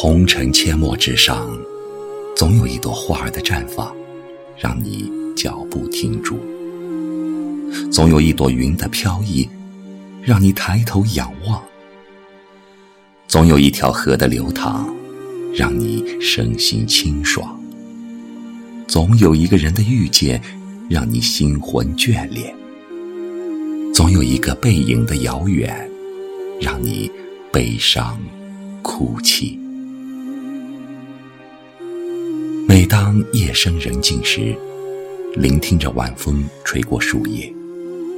红尘阡陌之上，总有一朵花儿的绽放，让你脚步停住；总有一朵云的飘逸，让你抬头仰望；总有一条河的流淌，让你身心清爽；总有一个人的遇见，让你心魂眷恋；总有一个背影的遥远，让你悲伤哭泣。当夜深人静时，聆听着晚风吹过树叶，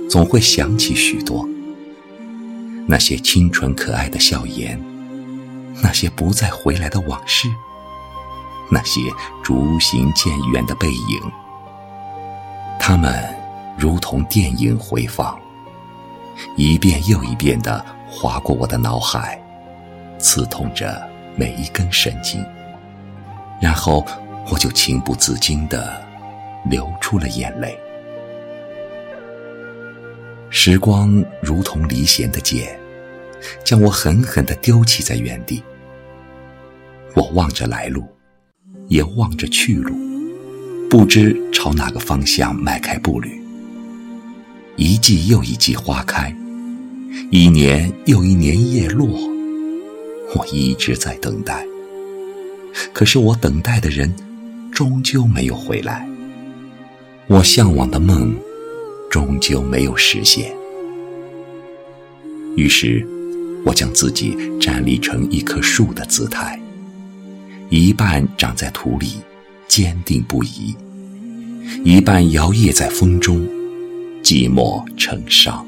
总会想起许多那些清纯可爱的笑颜，那些不再回来的往事，那些逐行渐远的背影。它们如同电影回放，一遍又一遍地划过我的脑海，刺痛着每一根神经，然后。我就情不自禁地流出了眼泪。时光如同离弦的箭，将我狠狠地丢弃在原地。我望着来路，也望着去路，不知朝哪个方向迈开步履。一季又一季花开，一年又一年叶落，我一直在等待。可是我等待的人。终究没有回来，我向往的梦终究没有实现。于是，我将自己站立成一棵树的姿态，一半长在土里，坚定不移；一半摇曳在风中，寂寞成伤。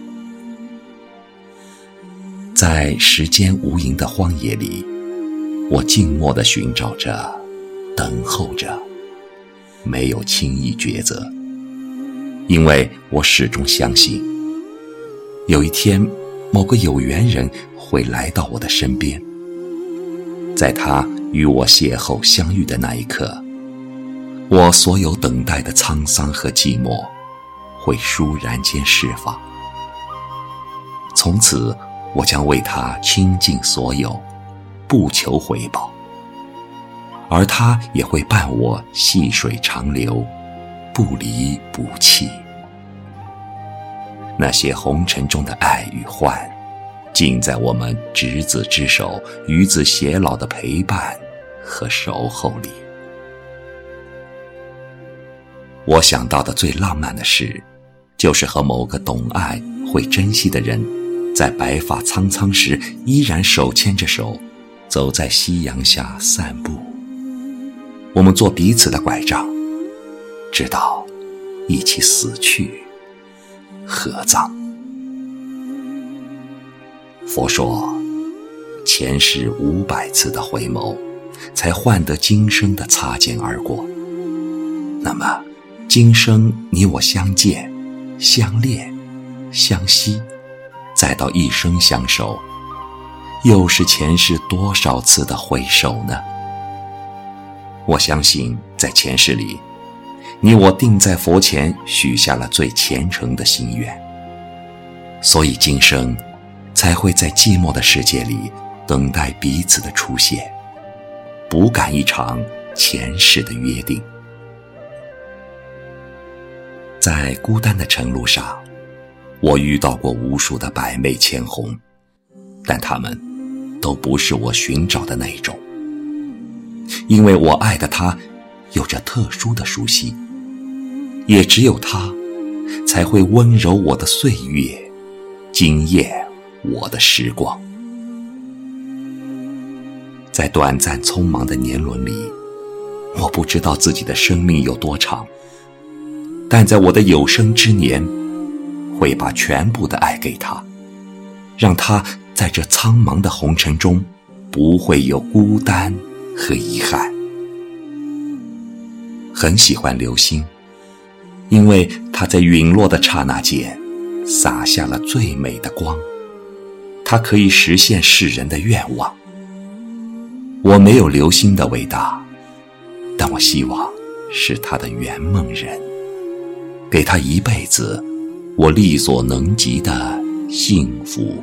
在时间无垠的荒野里，我静默地寻找着，等候着。没有轻易抉择，因为我始终相信，有一天，某个有缘人会来到我的身边，在他与我邂逅相遇的那一刻，我所有等待的沧桑和寂寞，会倏然间释放。从此，我将为他倾尽所有，不求回报。而他也会伴我细水长流，不离不弃。那些红尘中的爱与欢，尽在我们执子之手、与子偕老的陪伴和守候里。我想到的最浪漫的事，就是和某个懂爱、会珍惜的人，在白发苍苍时，依然手牵着手，走在夕阳下散步。我们做彼此的拐杖，直到一起死去，合葬。佛说，前世五百次的回眸，才换得今生的擦肩而过。那么，今生你我相见、相恋、相惜，再到一生相守，又是前世多少次的回首呢？我相信，在前世里，你我定在佛前许下了最虔诚的心愿，所以今生才会在寂寞的世界里等待彼此的出现，补赶一场前世的约定。在孤单的晨路上，我遇到过无数的百媚千红，但他们都不是我寻找的那种。因为我爱的他，有着特殊的熟悉，也只有他，才会温柔我的岁月，惊艳我的时光。在短暂匆忙的年轮里，我不知道自己的生命有多长，但在我的有生之年，会把全部的爱给他，让他在这苍茫的红尘中，不会有孤单。和遗憾，很喜欢流星，因为它在陨落的刹那间，洒下了最美的光。它可以实现世人的愿望。我没有流星的伟大，但我希望是他的圆梦人，给他一辈子我力所能及的幸福。